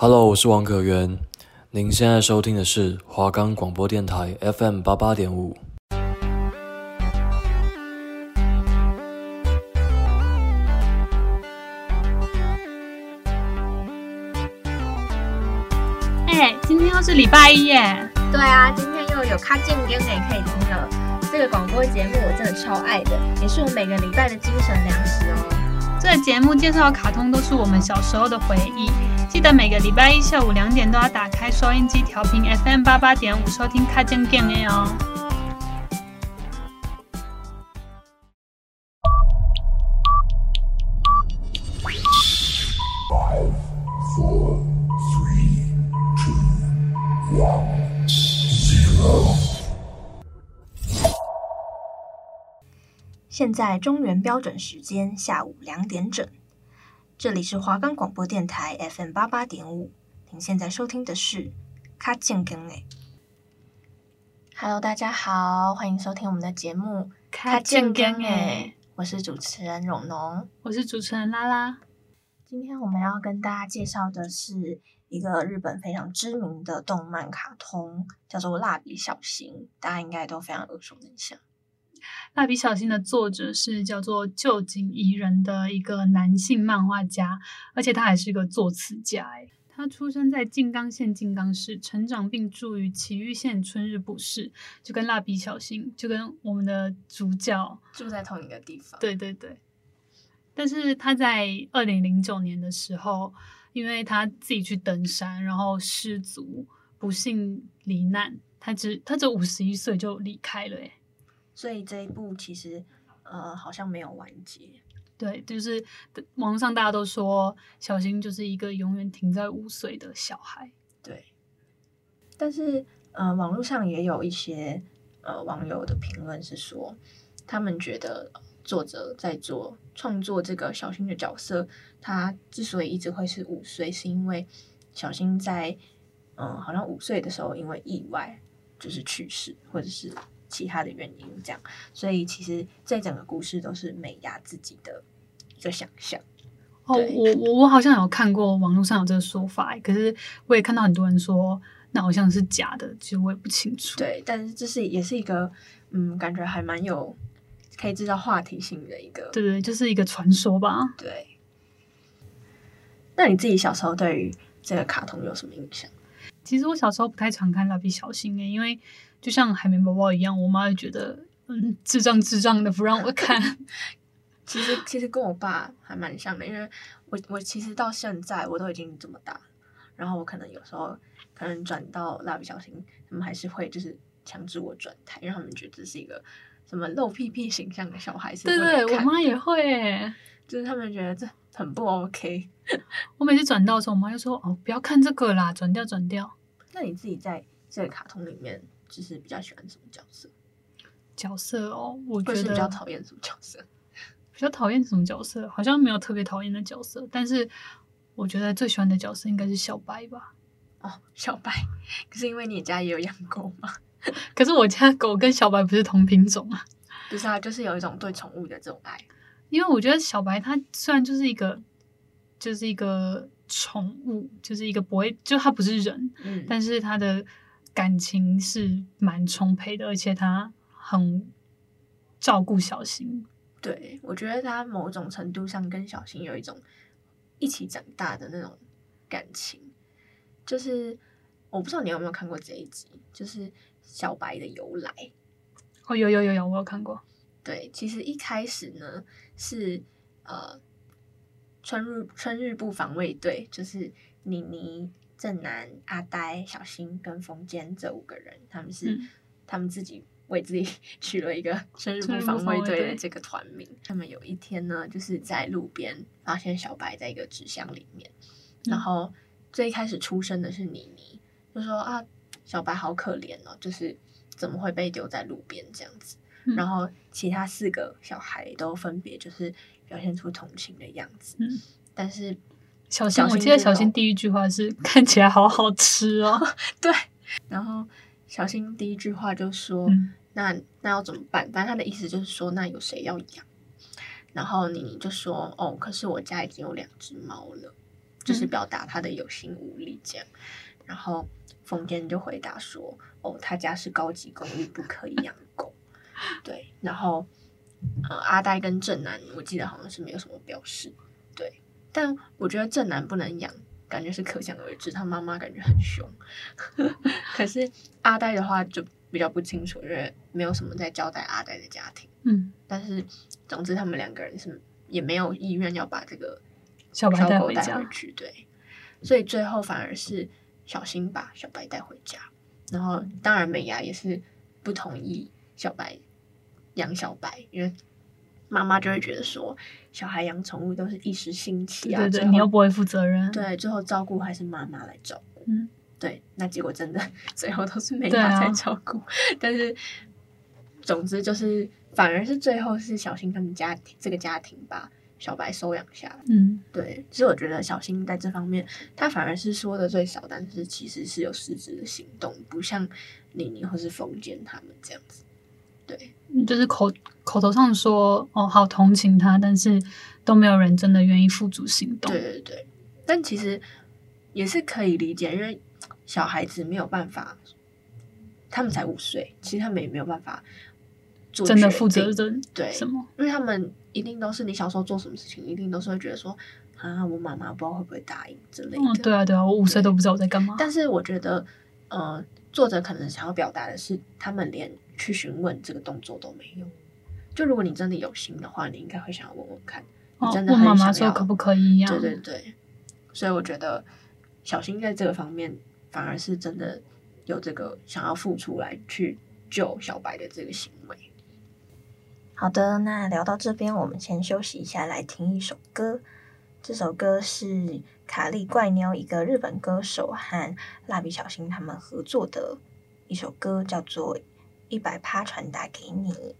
Hello，我是王可元。您现在收听的是华冈广播电台 FM 八八点五。哎，今天又是礼拜一耶！对啊，今天又有卡健跟也可以听了。这个广播节目我真的超爱的，也是我每个礼拜的精神粮食哦。这个节目介绍的卡通都是我们小时候的回忆，记得每个礼拜一下午两点都要打开收音机调频 FM 八八点五收听卡健健的哦。现在中原标准时间下午两点整，这里是华冈广播电台 FM 八八点五。您现在收听的是《卡健更诶》。Hello，大家好，欢迎收听我们的节目《卡健更诶》。我是主持人蓉蓉，我是主持人拉拉。今天我们要跟大家介绍的是一个日本非常知名的动漫卡通，叫做《蜡笔小新》，大家应该都非常耳熟能详。蜡笔小新的作者是叫做旧井仪人的一个男性漫画家，而且他还是一个作词家。哎，他出生在静冈县静冈市，成长并住于埼玉县春日部市，就跟蜡笔小新，就跟我们的主角住在同一个地方。对对对。但是他在二零零九年的时候，因为他自己去登山，然后失足，不幸罹难。他只他只五十一岁就离开了，哎。所以这一部其实，呃，好像没有完结。对，就是网上大家都说小新就是一个永远停在五岁的小孩。对。但是，呃，网络上也有一些呃网友的评论是说，他们觉得作者在做创作这个小新的角色，他之所以一直会是五岁，是因为小新在嗯、呃，好像五岁的时候因为意外就是去世，或者是。其他的原因，这样，所以其实这整个故事都是美伢自己的一个想象。哦，我我我好像有看过网络上有这个说法，可是我也看到很多人说那好像是假的，其实我也不清楚。对，但是这是也是一个嗯，感觉还蛮有可以制造话题性的一个，对对，就是一个传说吧。对。那你自己小时候对于这个卡通有什么印象？其实我小时候不太常看蜡笔小新诶，因为。就像海绵宝宝一样，我妈就觉得嗯，智障智障的不让我看。其实其实跟我爸还蛮像的，因为我我其实到现在我都已经这么大，然后我可能有时候可能转到蜡笔小新，他们还是会就是强制我转台，因为他们觉得这是一个什么露屁屁形象的小孩子。对对，我妈也会，就是他们觉得这很不 OK。我每次转到的时候，我妈就说哦，不要看这个啦，转掉转掉。那你自己在这个卡通里面？就是比较喜欢什么角色？角色哦，我觉得比较讨厌什么角色？比较讨厌什么角色？好像没有特别讨厌的角色，但是我觉得最喜欢的角色应该是小白吧。哦，小白，可是因为你家也有养狗嘛。可是我家狗跟小白不是同品种啊。不是啊，就是有一种对宠物的这种爱。因为我觉得小白它虽然就是一个，就是一个宠物，就是一个不会，就它不是人，嗯，但是它的。感情是蛮充沛的，而且它很照顾小新。对，我觉得它某种程度上跟小新有一种一起长大的那种感情。就是我不知道你有没有看过这一集，就是小白的由来。哦，有有有有，我有看过。对，其实一开始呢是呃春日春日部防卫队，就是妮妮。正南、阿呆、小新跟风间这五个人，他们是、嗯、他们自己为自己 取了一个春日部防卫队的这个团名。他们有一天呢，就是在路边发现小白在一个纸箱里面，嗯、然后最开始出生的是妮妮，就说啊，小白好可怜哦，就是怎么会被丢在路边这样子。嗯、然后其他四个小孩都分别就是表现出同情的样子，嗯、但是。小新，我记得小新第一句话是看起来好好吃哦。对，然后小新第一句话就说：“嗯、那那要怎么办？”反正他的意思就是说，那有谁要养？然后妮妮就说：“哦，可是我家已经有两只猫了。”就是表达他的有心无力这样。然后风间就回答说：“哦，他家是高级公寓，不可以养狗。”对，然后呃，阿呆跟正南，我记得好像是没有什么表示。对，但我觉得正南不能养，感觉是可想而知，他妈妈感觉很凶。可是阿呆的话就比较不清楚，因为没有什么在交代阿呆的家庭。嗯，但是总之他们两个人是也没有意愿要把这个小白带回家。小狗带回去，对，所以最后反而是小新把小白带回家，然后当然美牙也是不同意小白养小白，因为。妈妈就会觉得说，小孩养宠物都是一时兴起啊，对对对，你又不会负责任，对，最后照顾还是妈妈来照顾，嗯，对，那结果真的 最后都是美伢在照顾，啊、但是总之就是反而是最后是小新他们家庭这个家庭把小白收养下来，嗯，对，其实我觉得小新在这方面他反而是说的最少，但是其实是有实质的行动，不像妮妮或是冯坚他们这样子。对，就是口口头上说哦，好同情他，但是都没有人真的愿意付诸行动。对对对，但其实也是可以理解，因为小孩子没有办法，他们才五岁，其实他们也没有办法做真的负责任。对，什么？因为他们一定都是你小时候做什么事情，一定都是会觉得说啊，我妈妈不知道会不会答应之类的。嗯，对啊，对啊，我五岁都不知道我在干嘛。但是我觉得，呃，作者可能想要表达的是，他们连。去询问这个动作都没有。就如果你真的有心的话，你应该会想要问问看，哦、你真的很想要问妈妈说可不可以呀？对对对。所以我觉得小新在这个方面反而是真的有这个想要付出来去救小白的这个行为。好的，那聊到这边，我们先休息一下，来听一首歌。这首歌是卡利怪妞，一个日本歌手和蜡笔小新他们合作的一首歌，叫做。一百趴传达给你。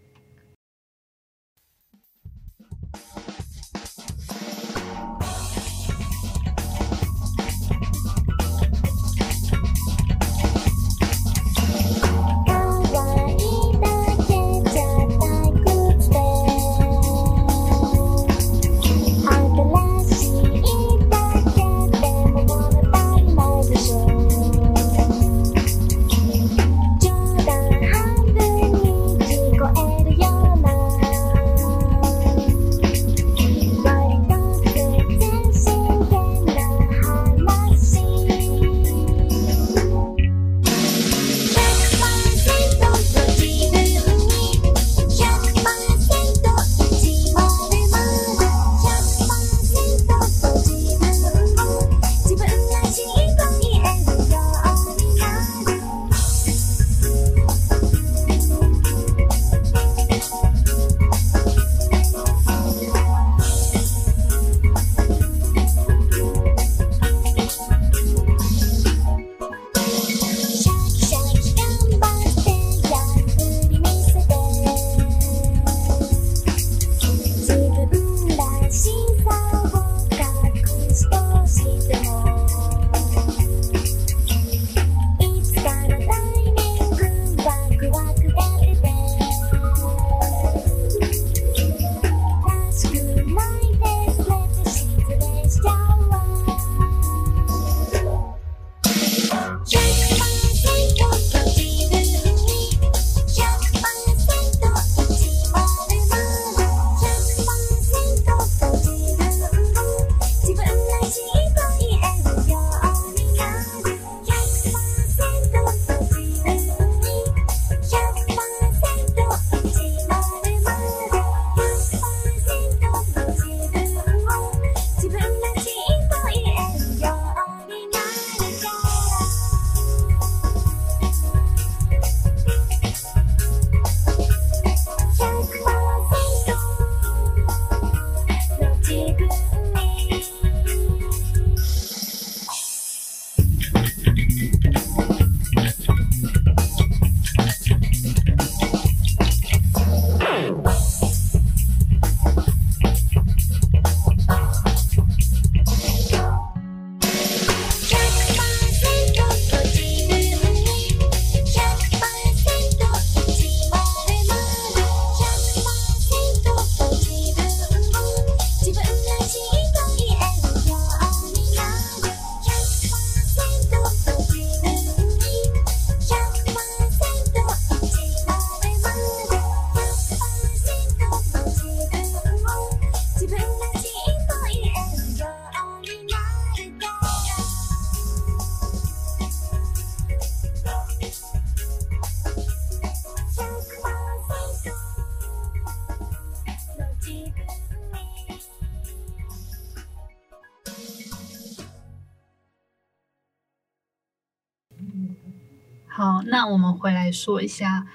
好，那我们回来说一下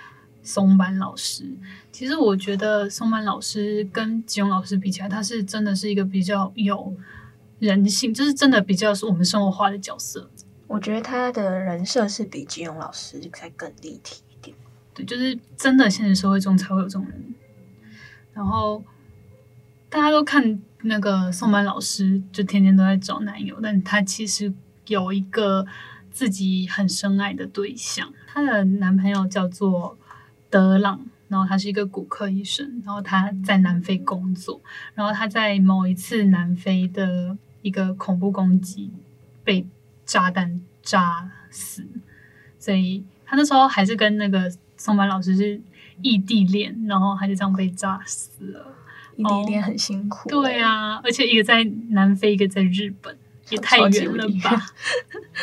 松坂老师。其实我觉得松坂老师跟吉永老师比起来，他是真的是一个比较有人性，就是真的比较是我们生活化的角色。我觉得他的人设是比吉永老师再更立体一点。对，就是真的现实社会中才会有这种人。然后大家都看那个松坂老师，就天天都在找男友，但他其实有一个自己很深爱的对象，她的男朋友叫做德朗，然后他是一个骨科医生，然后他在南非工作，然后他在某一次南非的一个恐怖攻击被炸弹炸死，所以他那时候还是跟那个松坂老师是。异地恋，然后他就这样被炸死了。异地恋很辛苦。对啊，而且一个在南非，一个在日本，也太远了吧。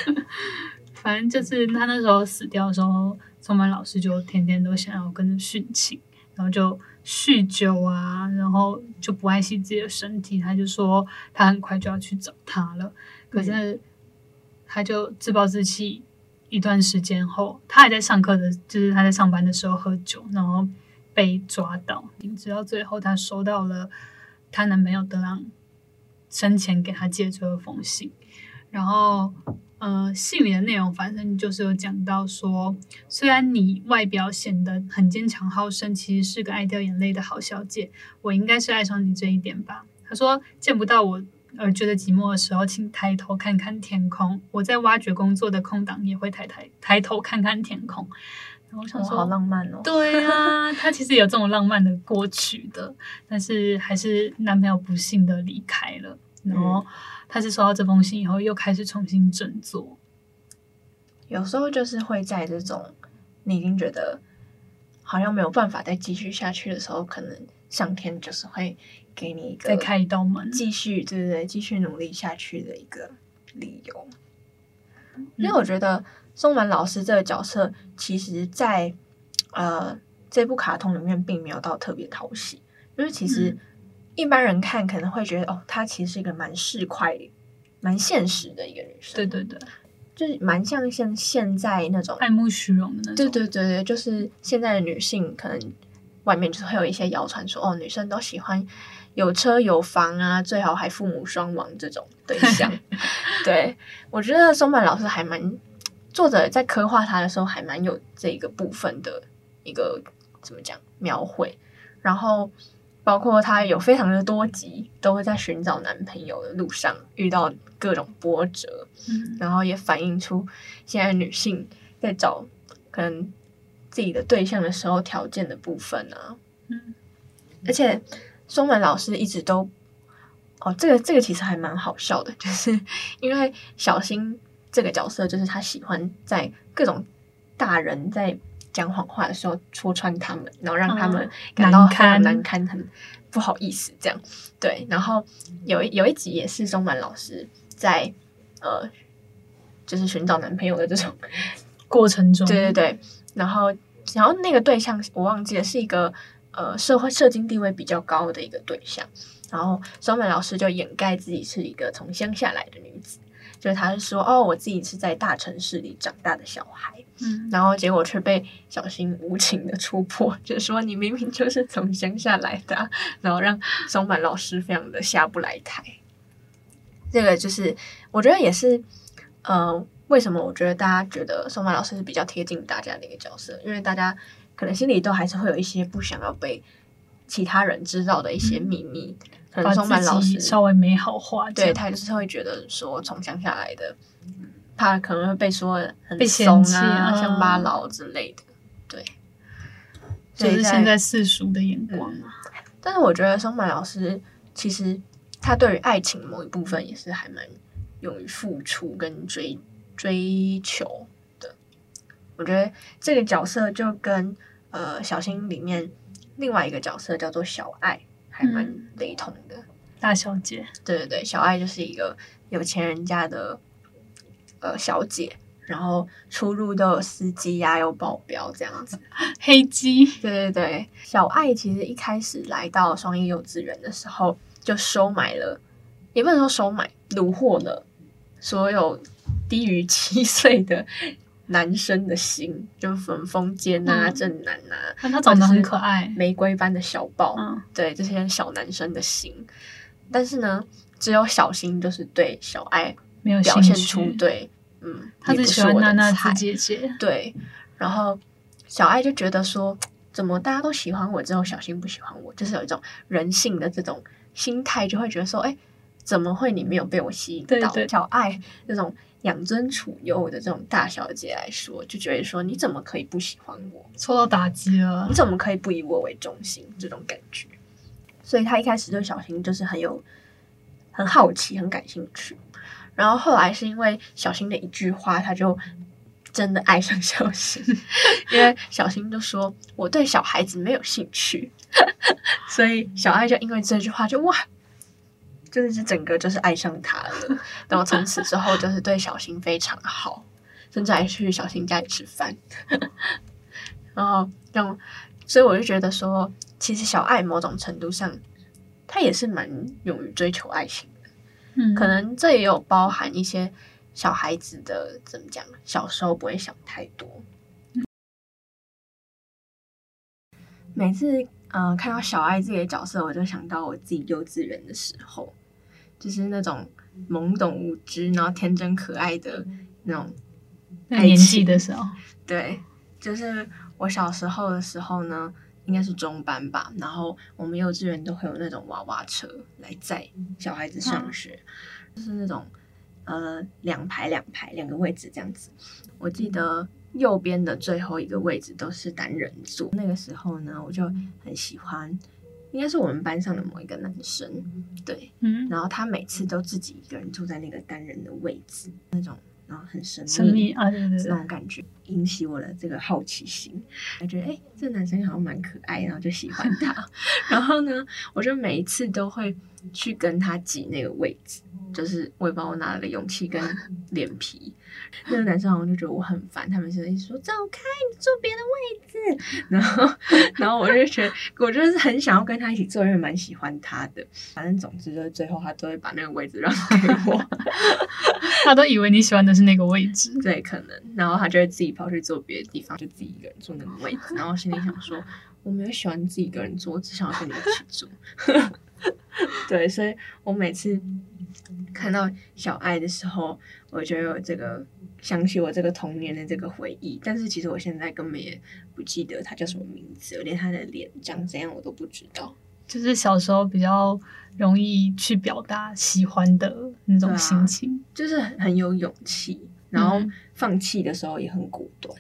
反正就是他那时候死掉的时候，松坂老师就天天都想要跟着殉情，然后就酗酒啊，然后就不爱惜自己的身体。他就说他很快就要去找他了，可是他就自暴自弃。一段时间后，他还在上课的，就是他在上班的时候喝酒，然后被抓到。直到最后，他收到了她男朋友德朗生前给他借出的封信。然后，呃，信里的内容反正就是有讲到说，虽然你外表显得很坚强好胜，其实是个爱掉眼泪的好小姐。我应该是爱上你这一点吧？他说见不到我。而觉得寂寞的时候，请抬头看看天空。我在挖掘工作的空档也会抬抬抬头看看天空。然后我想说，好浪漫哦。对啊，他其实有这种浪漫的过去的，但是还是男朋友不幸的离开了。然后他是收到这封信以后，又开始重新振作。有时候就是会在这种你已经觉得好像没有办法再继续下去的时候，可能上天就是会。给你一个再开一道门，继续对对对，继续努力下去的一个理由。嗯、因为我觉得松满老师这个角色，其实在呃这部卡通里面并没有到特别讨喜，因为其实一般人看可能会觉得，哦，她其实是一个蛮市侩、蛮现实的一个女生。对对对，就是蛮像现现在那种爱慕虚荣的那种。对对对对，就是现在的女性可能外面就是会有一些谣传说，哦，女生都喜欢。有车有房啊，最好还父母双亡这种对象。对，我觉得松坂老师还蛮，作者在刻画他的时候还蛮有这个部分的一个怎么讲描绘，然后包括他有非常的多集都会在寻找男朋友的路上遇到各种波折，嗯，然后也反映出现在女性在找可能自己的对象的时候条件的部分啊，嗯，而且。松本老师一直都，哦，这个这个其实还蛮好笑的，就是因为小新这个角色，就是他喜欢在各种大人在讲谎话的时候戳穿他们，然后让他们感到很难堪、很不好意思这样。对，然后有有一集也是松满老师在呃，就是寻找男朋友的这种 过程中，对对对，然后然后那个对象我忘记了是一个。呃，社会社经地位比较高的一个对象，然后松坂老师就掩盖自己是一个从乡下来的女子，就是他是说，哦，我自己是在大城市里长大的小孩，嗯，然后结果却被小新无情的戳破，就是说你明明就是从乡下来的，然后让松坂老师非常的下不来台。这个就是我觉得也是，呃，为什么我觉得大家觉得松坂老师是比较贴近大家的一个角色，因为大家。可能心里都还是会有一些不想要被其他人知道的一些秘密。嗯、可能松坂老师稍微美好化，对，他就是会觉得说，从乡下来的，他可能会被说很怂啊，乡巴佬之类的。对，就是现在世俗的眼光嘛、嗯。但是我觉得松坂老师其实他对于爱情某一部分也是还蛮勇于付出跟追追求的。我觉得这个角色就跟。呃，小新里面另外一个角色叫做小爱，还蛮雷同的。嗯、大小姐，对对对，小爱就是一个有钱人家的呃小姐，然后出入都有司机呀、啊，有保镖这样子。黑鸡，对对对，小爱其实一开始来到双一幼稚园的时候，就收买了，也不能说收买，虏获了所有低于七岁的。男生的心，就粉风间啊、嗯。正男啊，但他长得很可爱，玫瑰般的小豹，嗯，对这些小男生的心。但是呢，只有小新就是对小爱没有表现出对，嗯，他只喜欢娜娜子姐姐，对，然后小爱就觉得说，怎么大家都喜欢我，只有小新不喜欢我，就是有一种人性的这种心态，就会觉得说，哎，怎么会你没有被我吸引到？小爱那种养尊处优的这种大小姐来说，就觉得说，你怎么可以不喜欢我？受到打击了你，怎么可以不以我为中心？这种感觉，所以他一开始对小新就是很有很好奇、很感兴趣。然后后来是因为小新的一句话，他就真的爱上小新，因为小新就说我对小孩子没有兴趣，所以小爱就因为这句话就哇，就是整个就是爱上他了。然后从此之后就是对小新非常好，甚至还去小新家里吃饭。然后让，所以我就觉得说，其实小爱某种程度上，他也是蛮勇于追求爱情的。嗯，可能这也有包含一些小孩子的怎么讲，小时候不会想太多。每次嗯、呃、看到小爱这个角色，我就想到我自己幼稚园的时候，就是那种懵懂无知，然后天真可爱的那种那个年纪的时候，对，就是我小时候的时候呢，应该是中班吧。然后我们幼稚园都会有那种娃娃车来载小孩子上学，嗯、就是那种呃两排两排两个位置这样子。我记得右边的最后一个位置都是单人座。那个时候呢，我就很喜欢，应该是我们班上的某一个男生，对，嗯，然后他每次都自己一个人坐在那个单人的位置，那种。然后很神秘，神秘啊，对对对，这种感觉引起我的这个好奇心，我觉得哎，这男生好像蛮可爱，然后就喜欢他。然后呢，我就每一次都会去跟他挤那个位置，就是我也不知道我哪来的勇气跟 脸皮。那个男生好像就觉得我很烦，他们现在一直说走开，你坐别的位置。然后，然后我就觉得，我就是很想要跟他一起坐，因为蛮喜欢他的。反正总之就是最后他都会把那个位置让给我。他都以为你喜欢的是那个位置，对，可能，然后他就会自己跑去坐别的地方，就自己一个人坐那个位置，然后心里想说，我没有喜欢自己一个人做，我只想要跟你一起坐。对，所以我每次看到小爱的时候，我就有这个想起我这个童年的这个回忆，但是其实我现在根本也不记得他叫什么名字，我连他的脸长怎样我都不知道。就是小时候比较容易去表达喜欢的那种心情，啊、就是很有勇气，然后放弃的时候也很果断。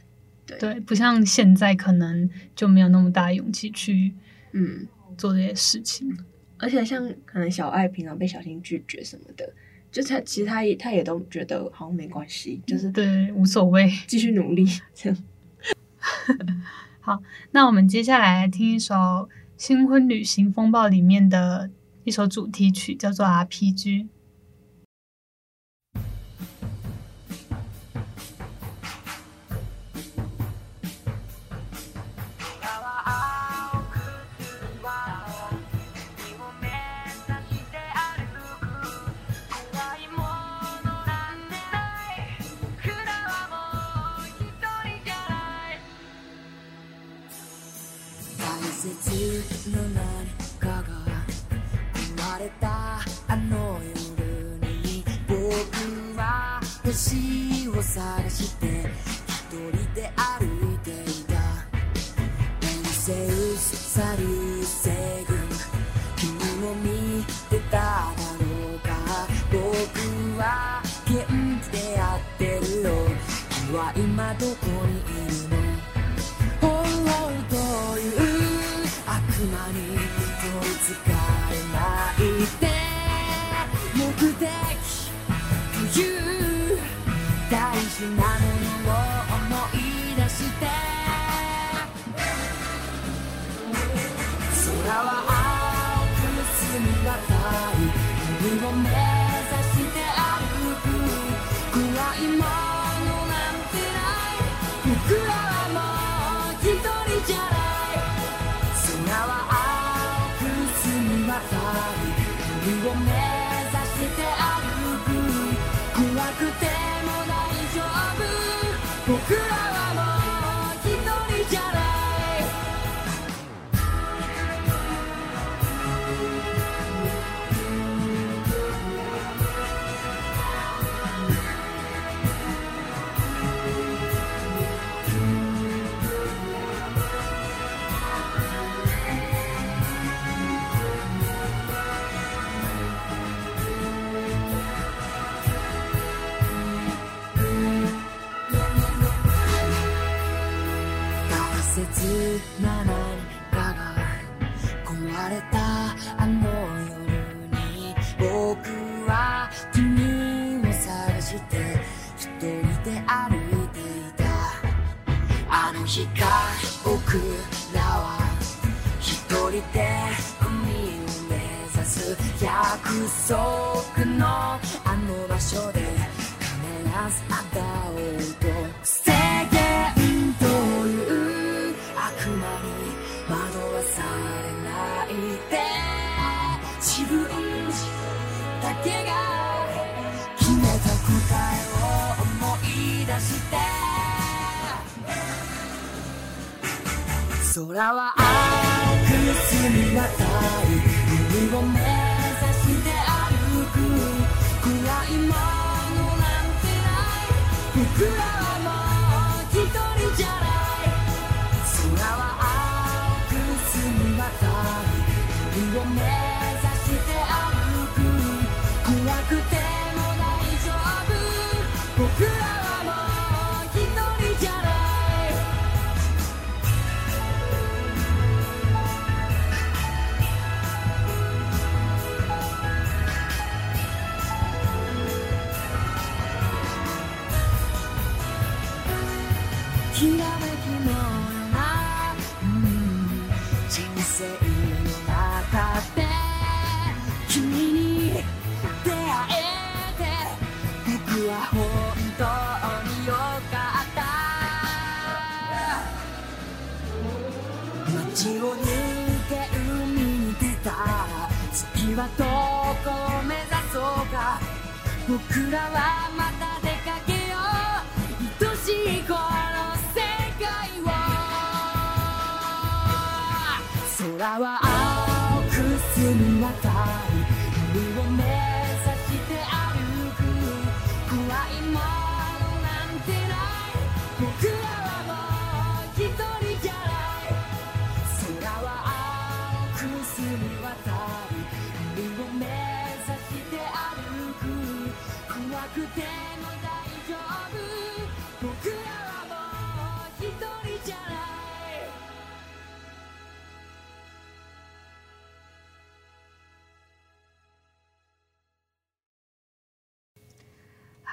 对对，不像现在可能就没有那么大勇气去嗯做这些事情。而且像可能小爱平常被小新拒绝什么的，就他其实他也他也都觉得好像没关系，就是对无所谓，继续努力这样。好，那我们接下来来听一首。新婚旅行风暴里面的一首主题曲叫做 RPG。どこにいるの束のあの场所で必ず会おうと制限という悪魔に惑わされないで自分だけが决めた答えを思い出して空は青く澄み渡り海を目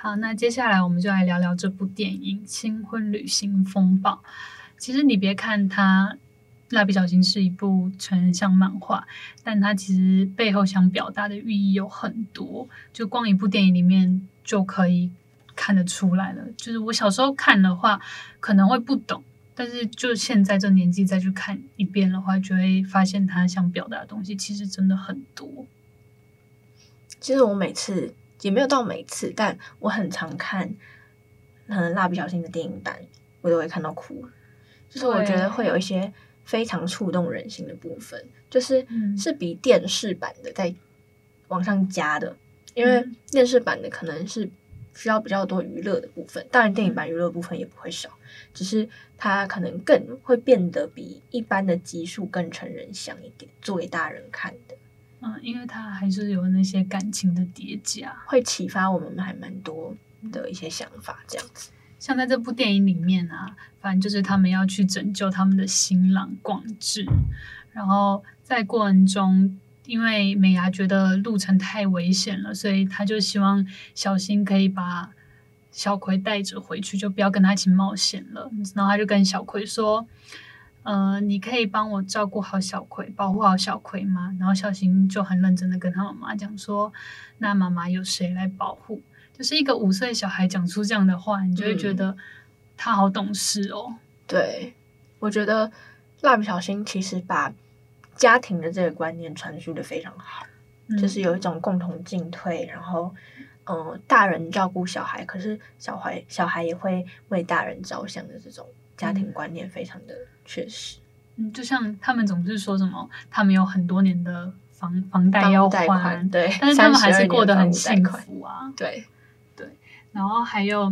好，那接下来我们就来聊聊这部电影《新婚旅行风暴》。其实你别看它，《蜡笔小新》是一部成人向漫画，但它其实背后想表达的寓意有很多，就光一部电影里面就可以看得出来了。就是我小时候看的话，可能会不懂，但是就现在这年纪再去看一遍的话，就会发现他想表达的东西其实真的很多。其实我每次也没有到每次，但我很常看，可能，蜡笔小新的电影版，我都会看到哭。就是我觉得会有一些非常触动人心的部分，就是是比电视版的在往上加的，因为电视版的可能是需要比较多娱乐的部分，当然电影版娱乐部分也不会少，只是它可能更会变得比一般的集数更成人像一点，做给大人看的。嗯，因为它还是有那些感情的叠加，会启发我们还蛮多的一些想法，这样子。像在这部电影里面啊，反正就是他们要去拯救他们的新郎广志，然后在过程中，因为美牙觉得路程太危险了，所以他就希望小新可以把小葵带着回去，就不要跟他一起冒险了。然后他就跟小葵说。呃，你可以帮我照顾好小葵，保护好小葵吗？然后小新就很认真的跟他妈妈讲说：“那妈妈有谁来保护？”就是一个五岁小孩讲出这样的话，你就会觉得他好懂事哦。嗯、对，我觉得蜡笔小新其实把家庭的这个观念传输的非常好，嗯、就是有一种共同进退，然后嗯、呃，大人照顾小孩，可是小孩小孩也会为大人着想的这种家庭观念，非常的。确实，嗯，就像他们总是说什么，他们有很多年的房房贷要还，对，但是他们还是过得很幸福啊，对对。然后还有，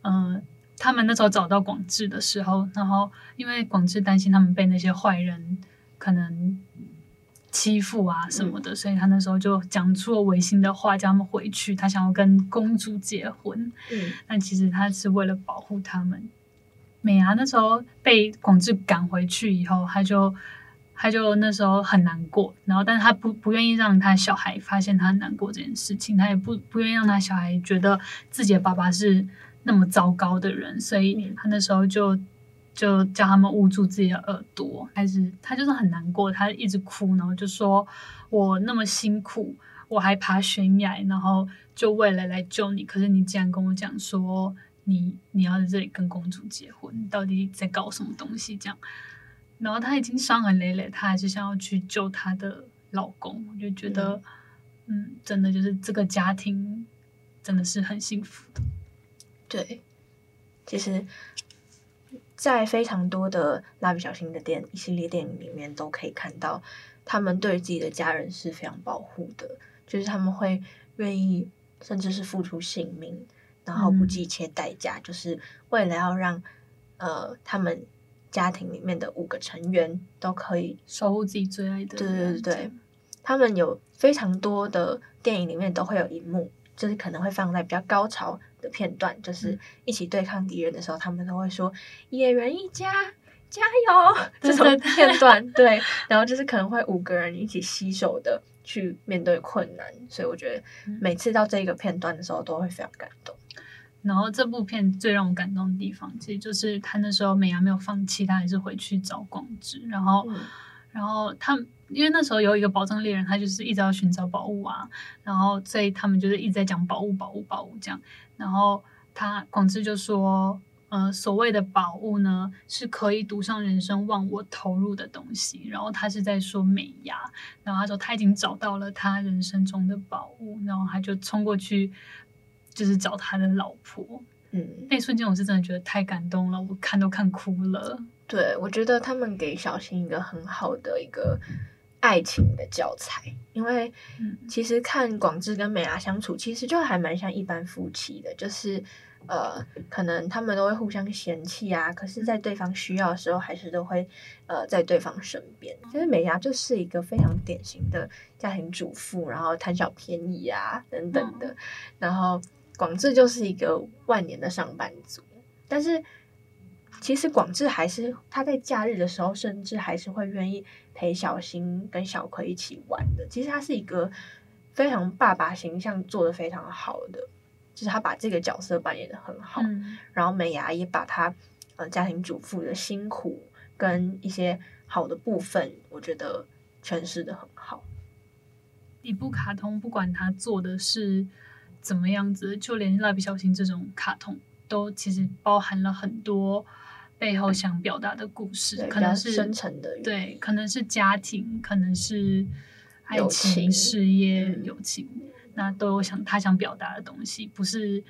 嗯、呃，他们那时候找到广志的时候，然后因为广志担心他们被那些坏人可能欺负啊什么的，嗯、所以他那时候就讲出了违心的话，叫他们回去，他想要跟公主结婚，嗯，但其实他是为了保护他们。美伢那时候被广志赶回去以后，他就他就那时候很难过，然后但是他不不愿意让他小孩发现他很难过这件事情，他也不不愿意让他小孩觉得自己的爸爸是那么糟糕的人，所以他那时候就就叫他们捂住自己的耳朵，开始他就是很难过，他一直哭，然后就说：“我那么辛苦，我还爬悬崖，然后就为了来救你，可是你竟然跟我讲说。”你你要在这里跟公主结婚，你到底在搞什么东西？这样，然后她已经伤痕累累，她还是想要去救她的老公。我就觉得，嗯，嗯，真的就是这个家庭真的是很幸福的。对，其实，在非常多的蜡笔小新的电一系列电影里面，都可以看到他们对自己的家人是非常保护的，就是他们会愿意，甚至是付出性命。然后不计一切代价，嗯、就是为了要让呃他们家庭里面的五个成员都可以守护自己最爱的。对对对，他们有非常多的电影里面都会有一幕，就是可能会放在比较高潮的片段，就是一起对抗敌人的时候，嗯、他们都会说“野人一家加油” 这种片段。对，然后就是可能会五个人一起携手的去面对困难，所以我觉得每次到这个片段的时候，都会非常感动。然后这部片最让我感动的地方，其实就是他那时候美伢没有放弃，他还是回去找广志。然后，嗯、然后他因为那时候有一个宝藏猎人，他就是一直要寻找宝物啊。然后所以他们就是一直在讲宝物、宝物、宝物这样。然后他广志就说：“呃，所谓的宝物呢，是可以赌上人生忘我投入的东西。”然后他是在说美伢。然后他说他已经找到了他人生中的宝物，然后他就冲过去。就是找他的老婆，嗯，那一瞬间我是真的觉得太感动了，我看都看哭了。对，我觉得他们给小新一个很好的一个爱情的教材，因为其实看广志跟美伢相处，其实就还蛮像一般夫妻的，就是呃，可能他们都会互相嫌弃啊，可是在对方需要的时候，还是都会呃在对方身边。其实美伢就是一个非常典型的家庭主妇，然后贪小便宜啊等等的，然后。广志就是一个万年的上班族，但是其实广志还是他在假日的时候，甚至还是会愿意陪小新跟小葵一起玩的。其实他是一个非常爸爸形象做的非常好的，就是他把这个角色扮演的很好。嗯、然后美牙也把他呃家庭主妇的辛苦跟一些好的部分，我觉得诠释的很好。一部卡通，不管他做的是。怎么样子？就连蜡笔小新这种卡通，都其实包含了很多背后想表达的故事，可能是深层的，对，可能是家庭，可能是爱情、情事业、嗯、友情，那都有想他想表达的东西，不是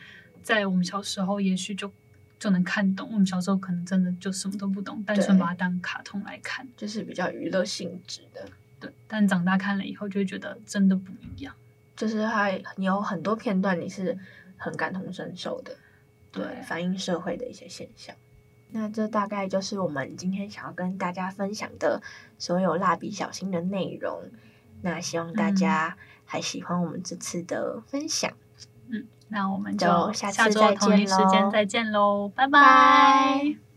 在我们小时候也许就就能看懂。我们小时候可能真的就什么都不懂，单纯把它当卡通来看，就是比较娱乐性质的。对，但长大看了以后，就会觉得真的不一样。就是还有很多片段你是很感同身受的，对，对，反映社会的一些现象。那这大概就是我们今天想要跟大家分享的所有蜡笔小新的内容。那希望大家还喜欢我们这次的分享。嗯，那我们就下次再见下周同一时间再见喽，拜拜。拜拜。